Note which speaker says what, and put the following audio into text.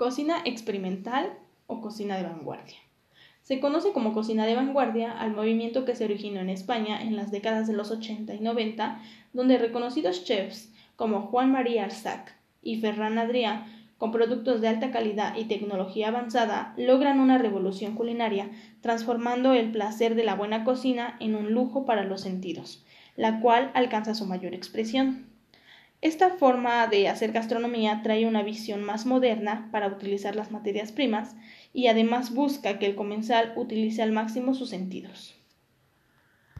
Speaker 1: Cocina experimental o cocina de vanguardia. Se conoce como cocina de vanguardia al movimiento que se originó en España en las décadas de los 80 y 90, donde reconocidos chefs como Juan María Arzac y Ferran Adrià, con productos de alta calidad y tecnología avanzada, logran una revolución culinaria, transformando el placer de la buena cocina en un lujo para los sentidos, la cual alcanza su mayor expresión. Esta forma de hacer gastronomía trae una visión más moderna para utilizar las materias primas y además busca que el comensal utilice al máximo sus sentidos.